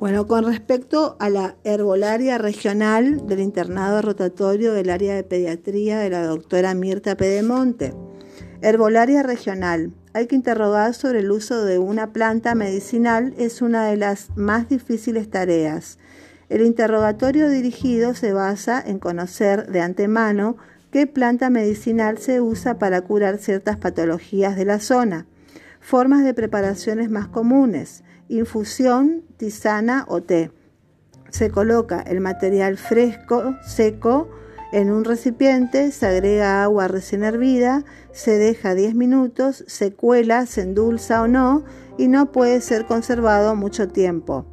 Bueno, con respecto a la herbolaria regional del internado rotatorio del área de pediatría de la doctora Mirta Pedemonte. Herbolaria regional. Hay que interrogar sobre el uso de una planta medicinal, es una de las más difíciles tareas. El interrogatorio dirigido se basa en conocer de antemano qué planta medicinal se usa para curar ciertas patologías de la zona. Formas de preparaciones más comunes infusión, tisana o té. Se coloca el material fresco, seco, en un recipiente, se agrega agua recién hervida, se deja 10 minutos, se cuela, se endulza o no y no puede ser conservado mucho tiempo.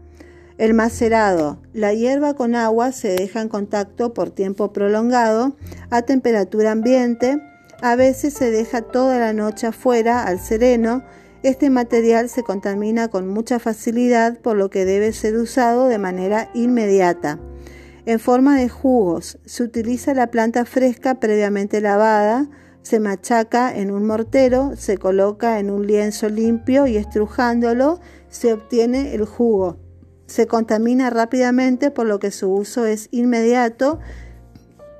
El macerado. La hierba con agua se deja en contacto por tiempo prolongado a temperatura ambiente. A veces se deja toda la noche afuera al sereno este material se contamina con mucha facilidad por lo que debe ser usado de manera inmediata. En forma de jugos, se utiliza la planta fresca previamente lavada, se machaca en un mortero, se coloca en un lienzo limpio y estrujándolo se obtiene el jugo. Se contamina rápidamente por lo que su uso es inmediato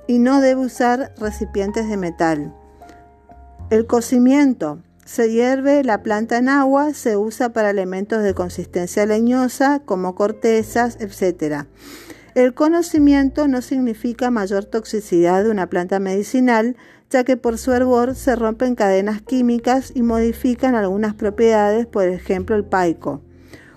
y no debe usar recipientes de metal. El cocimiento se hierve la planta en agua, se usa para elementos de consistencia leñosa como cortezas, etc. El conocimiento no significa mayor toxicidad de una planta medicinal, ya que por su hervor se rompen cadenas químicas y modifican algunas propiedades, por ejemplo el paico.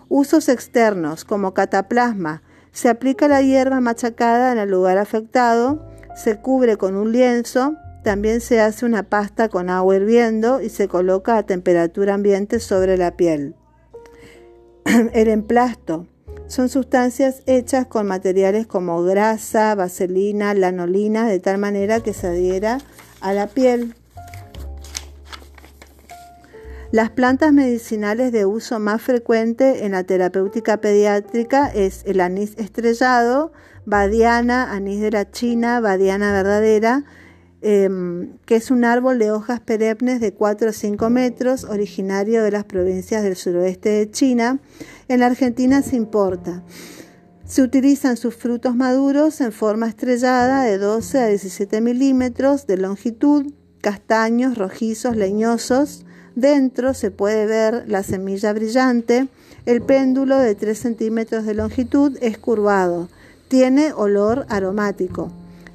Usos externos como cataplasma. Se aplica la hierba machacada en el lugar afectado, se cubre con un lienzo, también se hace una pasta con agua hirviendo y se coloca a temperatura ambiente sobre la piel. El emplasto son sustancias hechas con materiales como grasa, vaselina, lanolina, de tal manera que se adhiera a la piel. Las plantas medicinales de uso más frecuente en la terapéutica pediátrica es el anís estrellado, badiana, anís de la China, badiana verdadera, Em, que es un árbol de hojas perennes de 4 o 5 metros, originario de las provincias del suroeste de China. En la Argentina se importa. Se utilizan sus frutos maduros en forma estrellada de 12 a 17 milímetros de longitud, castaños, rojizos, leñosos. Dentro se puede ver la semilla brillante. El péndulo de 3 centímetros de longitud es curvado. Tiene olor aromático.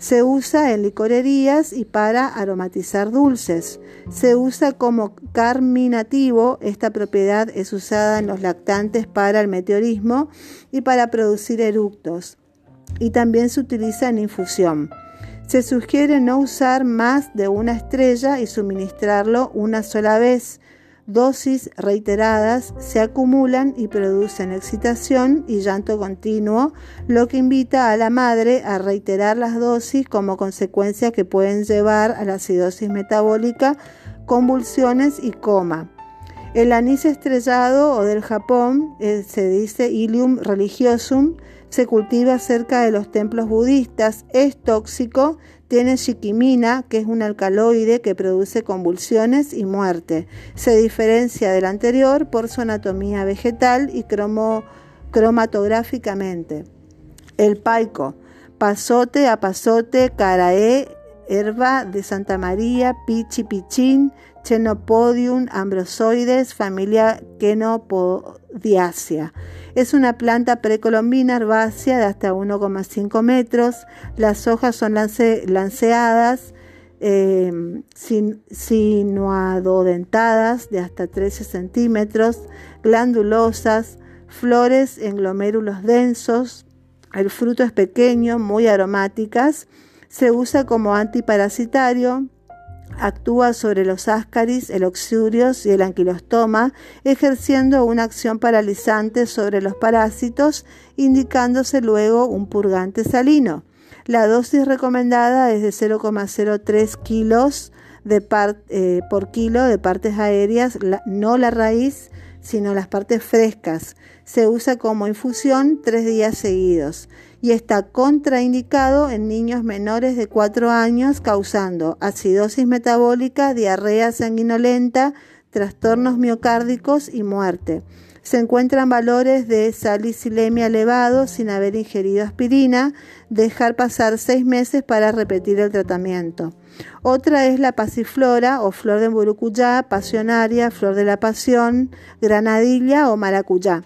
Se usa en licorerías y para aromatizar dulces. Se usa como carminativo. Esta propiedad es usada en los lactantes para el meteorismo y para producir eructos. Y también se utiliza en infusión. Se sugiere no usar más de una estrella y suministrarlo una sola vez dosis reiteradas se acumulan y producen excitación y llanto continuo, lo que invita a la madre a reiterar las dosis como consecuencia que pueden llevar a la acidosis metabólica, convulsiones y coma. El anís estrellado o del Japón, eh, se dice Ilium religiosum, se cultiva cerca de los templos budistas, es tóxico tiene chiquimina, que es un alcaloide que produce convulsiones y muerte. Se diferencia del anterior por su anatomía vegetal y cromatográficamente. El paico, pasote, apazote, carae, herba de Santa María, pichi pichín, Chenopodium ambrosoides, familia Kenopodiacea. Es una planta precolombina herbácea de hasta 1,5 metros. Las hojas son lanceadas, eh, sinuadodentadas de hasta 13 centímetros, glandulosas, flores en glomérulos densos. El fruto es pequeño, muy aromáticas. Se usa como antiparasitario, actúa sobre los ascaris, el oxurios y el anquilostoma, ejerciendo una acción paralizante sobre los parásitos, indicándose luego un purgante salino. La dosis recomendada es de 0,03 kilos eh, por kilo de partes aéreas, no la raíz, sino las partes frescas. Se usa como infusión tres días seguidos y está contraindicado en niños menores de 4 años causando acidosis metabólica, diarrea sanguinolenta, trastornos miocárdicos y muerte. Se encuentran valores de salicilemia elevados sin haber ingerido aspirina. Dejar pasar seis meses para repetir el tratamiento. Otra es la pasiflora o flor de burucuyá, pasionaria, flor de la pasión, granadilla o maracuyá.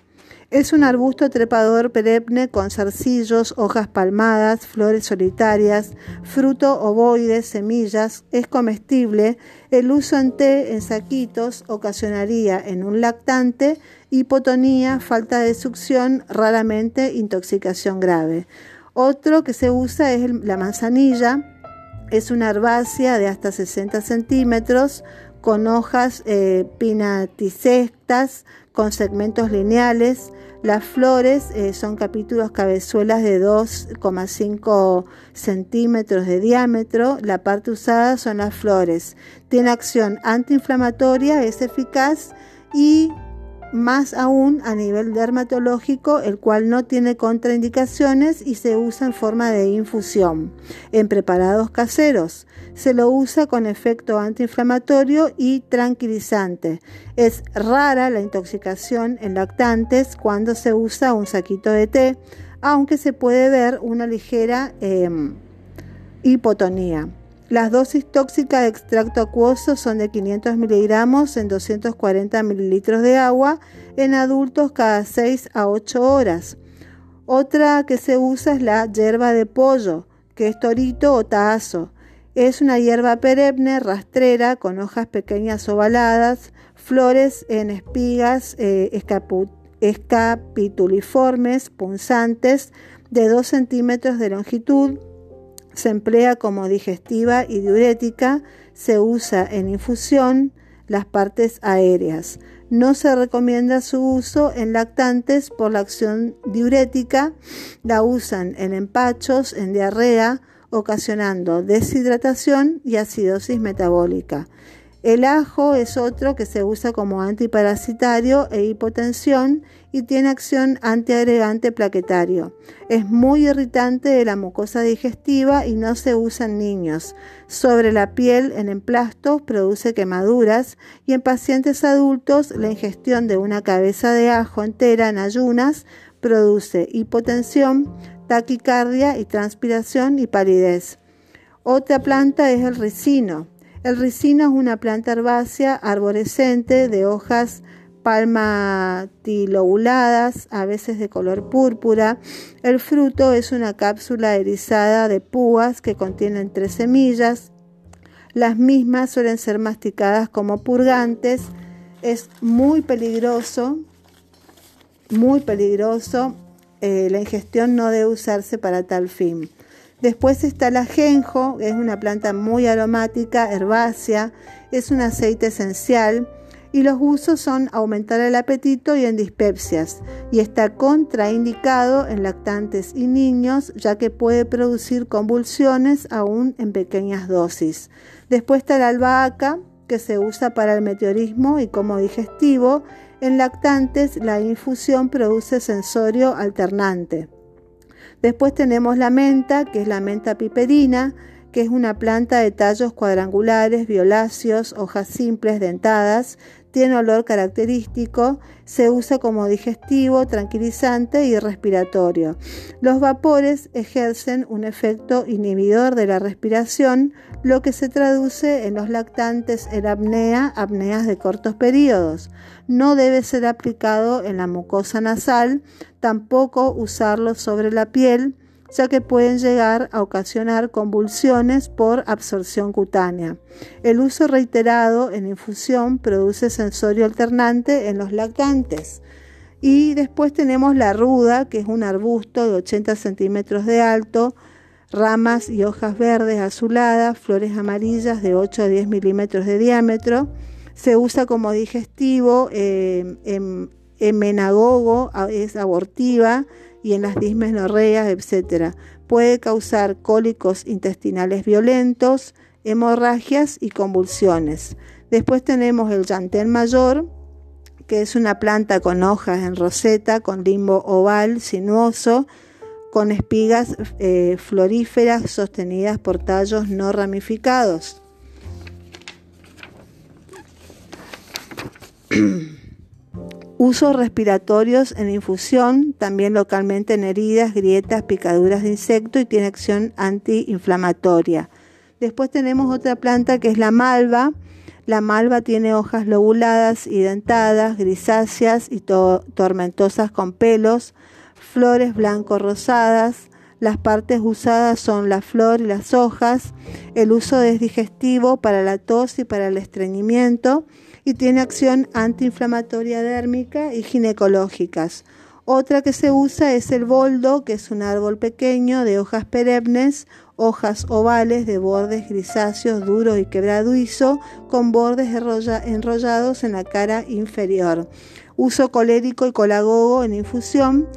Es un arbusto trepador perenne con zarcillos, hojas palmadas, flores solitarias, fruto ovoide, semillas. Es comestible. El uso en té en saquitos ocasionaría en un lactante hipotonía, falta de succión, raramente intoxicación grave. Otro que se usa es la manzanilla. Es una herbácea de hasta 60 centímetros con hojas eh, con segmentos lineales. Las flores eh, son capítulos cabezuelas de 2,5 centímetros de diámetro. La parte usada son las flores. Tiene acción antiinflamatoria, es eficaz y más aún a nivel dermatológico, el cual no tiene contraindicaciones y se usa en forma de infusión. En preparados caseros se lo usa con efecto antiinflamatorio y tranquilizante. Es rara la intoxicación en lactantes cuando se usa un saquito de té, aunque se puede ver una ligera em, hipotonía. Las dosis tóxicas de extracto acuoso son de 500 miligramos en 240 mililitros de agua en adultos cada 6 a 8 horas. Otra que se usa es la hierba de pollo, que es torito o tazo. Es una hierba perenne, rastrera, con hojas pequeñas ovaladas, flores en espigas eh, escapituliformes, punzantes, de 2 centímetros de longitud, se emplea como digestiva y diurética, se usa en infusión las partes aéreas. No se recomienda su uso en lactantes por la acción diurética, la usan en empachos, en diarrea, ocasionando deshidratación y acidosis metabólica. El ajo es otro que se usa como antiparasitario e hipotensión y tiene acción antiagregante plaquetario. Es muy irritante de la mucosa digestiva y no se usa en niños. Sobre la piel en emplastos produce quemaduras y en pacientes adultos la ingestión de una cabeza de ajo entera en ayunas produce hipotensión, taquicardia y transpiración y palidez. Otra planta es el ricino el ricino es una planta herbácea arborescente de hojas palmatilobuladas, a veces de color púrpura. El fruto es una cápsula erizada de púas que contienen tres semillas. Las mismas suelen ser masticadas como purgantes. Es muy peligroso, muy peligroso. Eh, la ingestión no debe usarse para tal fin. Después está el ajenjo, es una planta muy aromática, herbácea, es un aceite esencial y los usos son aumentar el apetito y en dispepsias y está contraindicado en lactantes y niños ya que puede producir convulsiones aún en pequeñas dosis. Después está la albahaca que se usa para el meteorismo y como digestivo. En lactantes la infusión produce sensorio alternante. Después tenemos la menta, que es la menta piperina, que es una planta de tallos cuadrangulares, violáceos, hojas simples, dentadas, tiene olor característico, se usa como digestivo, tranquilizante y respiratorio. Los vapores ejercen un efecto inhibidor de la respiración, lo que se traduce en los lactantes en apnea, apneas de cortos periodos. No debe ser aplicado en la mucosa nasal, tampoco usarlo sobre la piel, ya que pueden llegar a ocasionar convulsiones por absorción cutánea. El uso reiterado en infusión produce sensorio alternante en los lactantes. Y después tenemos la ruda, que es un arbusto de 80 centímetros de alto, ramas y hojas verdes azuladas, flores amarillas de 8 a 10 milímetros de diámetro. Se usa como digestivo, eh, en, en menagogo, es abortiva, y en las dismenorreas, etc. Puede causar cólicos intestinales violentos, hemorragias y convulsiones. Después tenemos el llantén mayor, que es una planta con hojas en roseta, con limbo oval, sinuoso, con espigas eh, floríferas sostenidas por tallos no ramificados. Usos respiratorios en infusión, también localmente en heridas, grietas, picaduras de insecto y tiene acción antiinflamatoria. Después tenemos otra planta que es la malva. La malva tiene hojas lobuladas y dentadas, grisáceas y tormentosas con pelos, flores blanco-rosadas. Las partes usadas son la flor y las hojas. El uso es digestivo para la tos y para el estreñimiento y tiene acción antiinflamatoria dérmica y ginecológicas. Otra que se usa es el boldo, que es un árbol pequeño de hojas perennes hojas ovales de bordes grisáceos duros y quebradizo con bordes enrollados en la cara inferior. Uso colérico y colagogo en infusión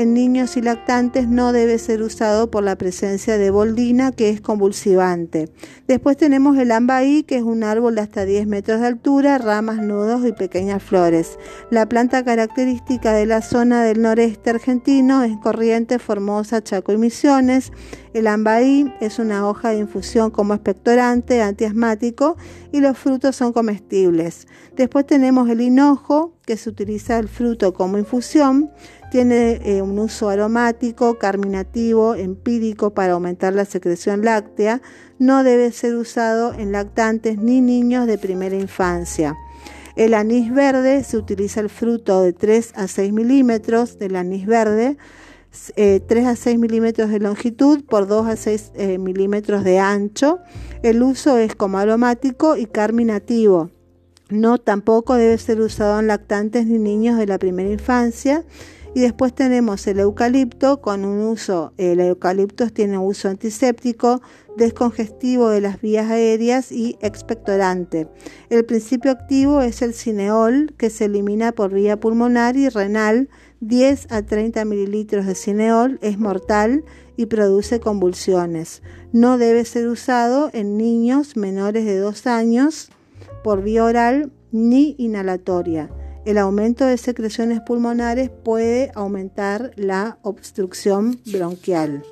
en niños y lactantes no debe ser usado por la presencia de boldina, que es convulsivante. Después tenemos el ambaí, que es un árbol de hasta 10 metros de altura, ramas, nudos y pequeñas flores. La planta característica de la zona del noreste argentino es Corrientes, Formosa, Chaco y Misiones. El ambaí es una hoja de infusión como expectorante, antiasmático y los frutos son comestibles. Después tenemos el hinojo, que se utiliza el fruto como infusión. Tiene eh, un uso aromático, carminativo, empírico para aumentar la secreción láctea. No debe ser usado en lactantes ni niños de primera infancia. El anís verde se utiliza el fruto de 3 a 6 milímetros del anís verde, 3 eh, a 6 milímetros de longitud por 2 a 6 eh, milímetros de ancho. El uso es como aromático y carminativo. No tampoco debe ser usado en lactantes ni niños de la primera infancia y después tenemos el eucalipto con un uso, el eucalipto tiene un uso antiséptico, descongestivo de las vías aéreas y expectorante. El principio activo es el cineol, que se elimina por vía pulmonar y renal. 10 a 30 mililitros de cineol es mortal y produce convulsiones. No debe ser usado en niños menores de 2 años por vía oral ni inhalatoria. El aumento de secreciones pulmonares puede aumentar la obstrucción bronquial.